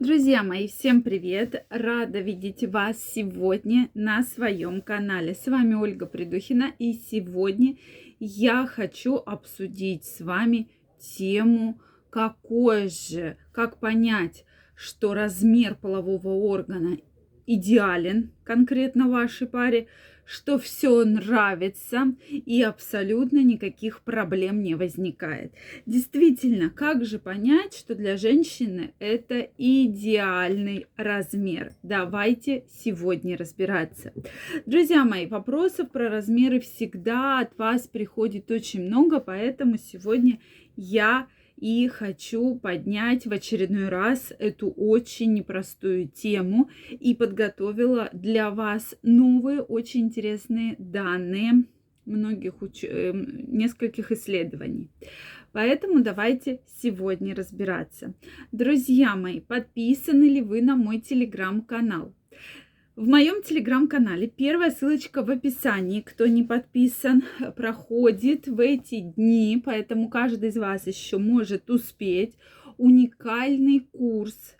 Друзья мои, всем привет! Рада видеть вас сегодня на своем канале. С вами Ольга Придухина и сегодня я хочу обсудить с вами тему, какой же, как понять, что размер полового органа идеален конкретно вашей паре, что все нравится и абсолютно никаких проблем не возникает. Действительно, как же понять, что для женщины это идеальный размер? Давайте сегодня разбираться. Друзья мои, вопросов про размеры всегда от вас приходит очень много, поэтому сегодня я и хочу поднять в очередной раз эту очень непростую тему и подготовила для вас новые очень интересные данные многих уч... Эм, нескольких исследований. Поэтому давайте сегодня разбираться. Друзья мои, подписаны ли вы на мой телеграм-канал? В моем телеграм-канале первая ссылочка в описании. Кто не подписан, проходит в эти дни, поэтому каждый из вас еще может успеть. Уникальный курс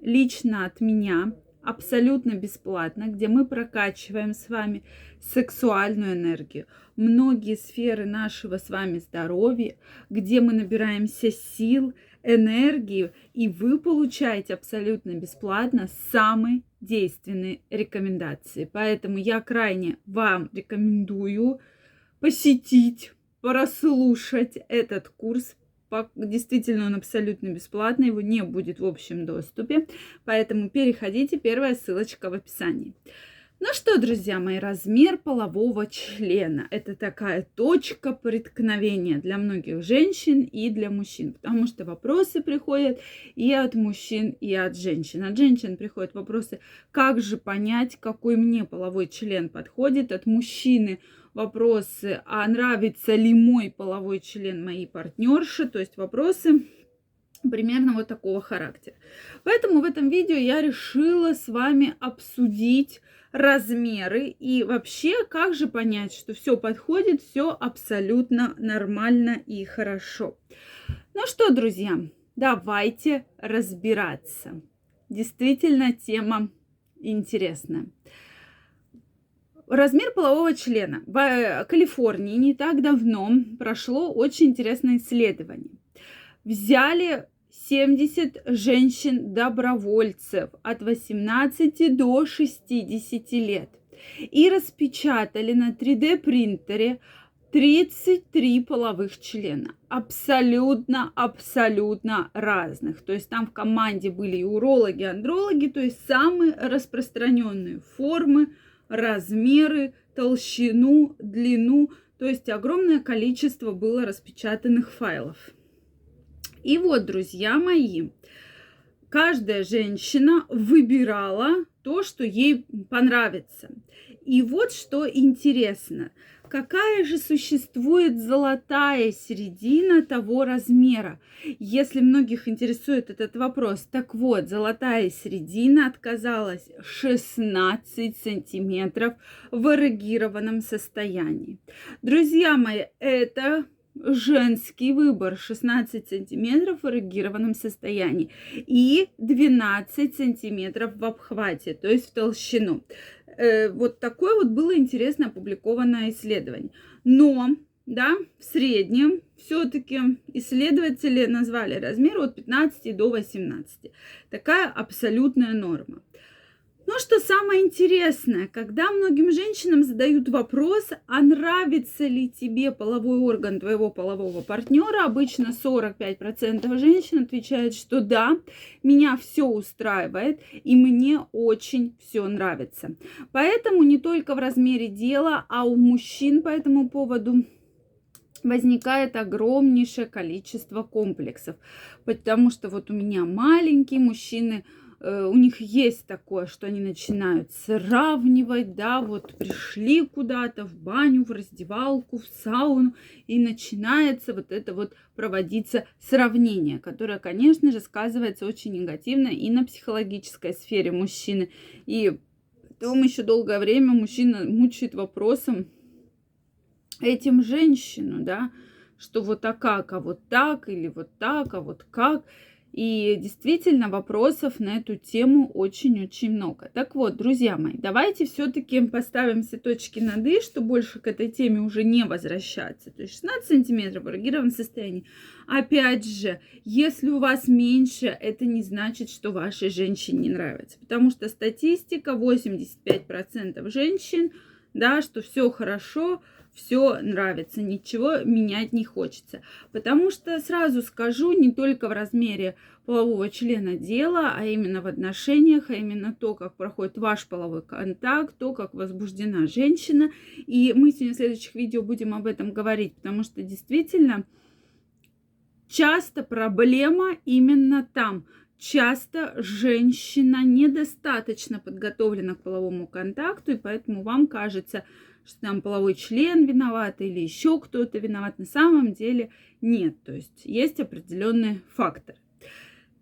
лично от меня, абсолютно бесплатно, где мы прокачиваем с вами сексуальную энергию, многие сферы нашего с вами здоровья, где мы набираемся сил, энергию, и вы получаете абсолютно бесплатно самые действенные рекомендации. Поэтому я крайне вам рекомендую посетить, прослушать этот курс. Действительно, он абсолютно бесплатный, его не будет в общем доступе. Поэтому переходите, первая ссылочка в описании. Ну что, друзья мои, размер полового члена – это такая точка преткновения для многих женщин и для мужчин, потому что вопросы приходят и от мужчин, и от женщин. От женщин приходят вопросы, как же понять, какой мне половой член подходит, от мужчины вопросы, а нравится ли мой половой член моей партнерши, то есть вопросы примерно вот такого характера. Поэтому в этом видео я решила с вами обсудить размеры и вообще, как же понять, что все подходит, все абсолютно нормально и хорошо. Ну что, друзья, давайте разбираться. Действительно, тема интересная. Размер полового члена. В э, Калифорнии не так давно прошло очень интересное исследование. Взяли 70 женщин-добровольцев от 18 до 60 лет и распечатали на 3D принтере 33 половых члена. Абсолютно, абсолютно разных. То есть там в команде были и урологи, и андрологи, то есть самые распространенные формы, размеры, толщину, длину. То есть огромное количество было распечатанных файлов. И вот, друзья мои, каждая женщина выбирала то, что ей понравится. И вот что интересно, какая же существует золотая середина того размера, если многих интересует этот вопрос. Так вот, золотая середина отказалась 16 сантиметров в эрегированном состоянии. Друзья мои, это женский выбор 16 сантиметров в эрегированном состоянии и 12 сантиметров в обхвате, то есть в толщину. Э, вот такое вот было интересно опубликованное исследование. Но, да, в среднем все-таки исследователи назвали размер от 15 до 18. Такая абсолютная норма. Но что самое интересное, когда многим женщинам задают вопрос, а нравится ли тебе половой орган твоего полового партнера, обычно 45% женщин отвечают, что да, меня все устраивает и мне очень все нравится. Поэтому не только в размере дела, а у мужчин по этому поводу возникает огромнейшее количество комплексов, потому что вот у меня маленькие мужчины – у них есть такое, что они начинают сравнивать, да, вот пришли куда-то в баню, в раздевалку, в сауну, и начинается вот это вот проводиться сравнение, которое, конечно же, сказывается очень негативно и на психологической сфере мужчины. И потом еще долгое время мужчина мучает вопросом этим женщину, да, что вот как, а вот так, или вот так, а вот как. И действительно вопросов на эту тему очень-очень много. Так вот, друзья мои, давайте все-таки поставим все точки над «и», что больше к этой теме уже не возвращаться. То есть 16 сантиметров в эрогированном состоянии. Опять же, если у вас меньше, это не значит, что вашей женщине не нравится. Потому что статистика 85% женщин, да, что все хорошо, все нравится, ничего менять не хочется. Потому что, сразу скажу, не только в размере полового члена дела, а именно в отношениях, а именно то, как проходит ваш половой контакт, то, как возбуждена женщина. И мы сегодня в следующих видео будем об этом говорить, потому что действительно часто проблема именно там. Часто женщина недостаточно подготовлена к половому контакту, и поэтому вам кажется, что там половой член виноват или еще кто-то виноват. На самом деле нет. То есть есть определенные факторы.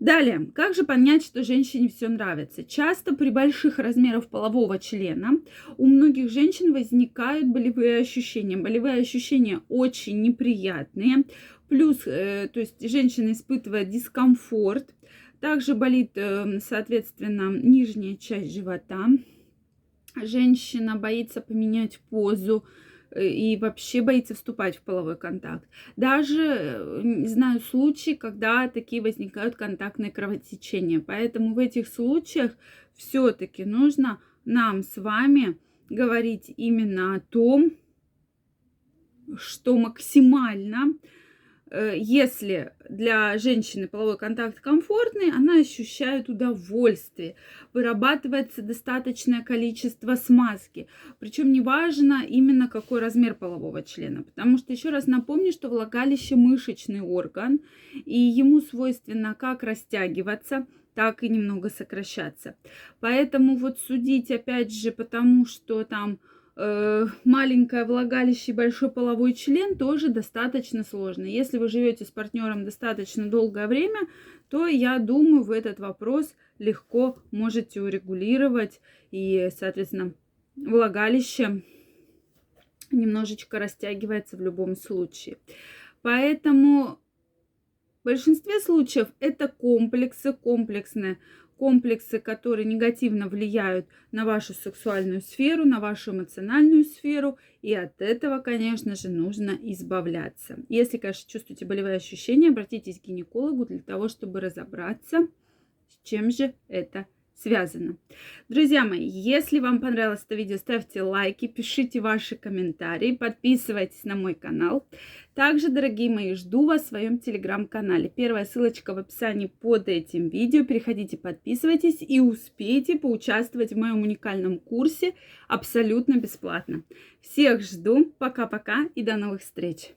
Далее, как же понять, что женщине все нравится? Часто при больших размерах полового члена у многих женщин возникают болевые ощущения. Болевые ощущения очень неприятные. Плюс, э, то есть женщина испытывает дискомфорт. Также болит, э, соответственно, нижняя часть живота женщина боится поменять позу э, и вообще боится вступать в половой контакт. Даже э, знаю случаи, когда такие возникают контактные кровотечения. Поэтому в этих случаях все-таки нужно нам с вами говорить именно о том, что максимально если для женщины половой контакт комфортный, она ощущает удовольствие, вырабатывается достаточное количество смазки. Причем неважно именно какой размер полового члена, потому что еще раз напомню, что влагалище мышечный орган, и ему свойственно как растягиваться, так и немного сокращаться. Поэтому вот судить опять же, потому что там Э, маленькое влагалище и большой половой член тоже достаточно сложно. Если вы живете с партнером достаточно долгое время, то я думаю, вы этот вопрос легко можете урегулировать. И, соответственно, влагалище немножечко растягивается в любом случае. Поэтому в большинстве случаев это комплексы, комплексные комплексы, которые негативно влияют на вашу сексуальную сферу, на вашу эмоциональную сферу. И от этого, конечно же, нужно избавляться. Если, конечно, чувствуете болевые ощущения, обратитесь к гинекологу для того, чтобы разобраться, с чем же это связано. Друзья мои, если вам понравилось это видео, ставьте лайки, пишите ваши комментарии, подписывайтесь на мой канал. Также, дорогие мои, жду вас в своем телеграм-канале. Первая ссылочка в описании под этим видео. Переходите, подписывайтесь и успейте поучаствовать в моем уникальном курсе абсолютно бесплатно. Всех жду. Пока-пока и до новых встреч.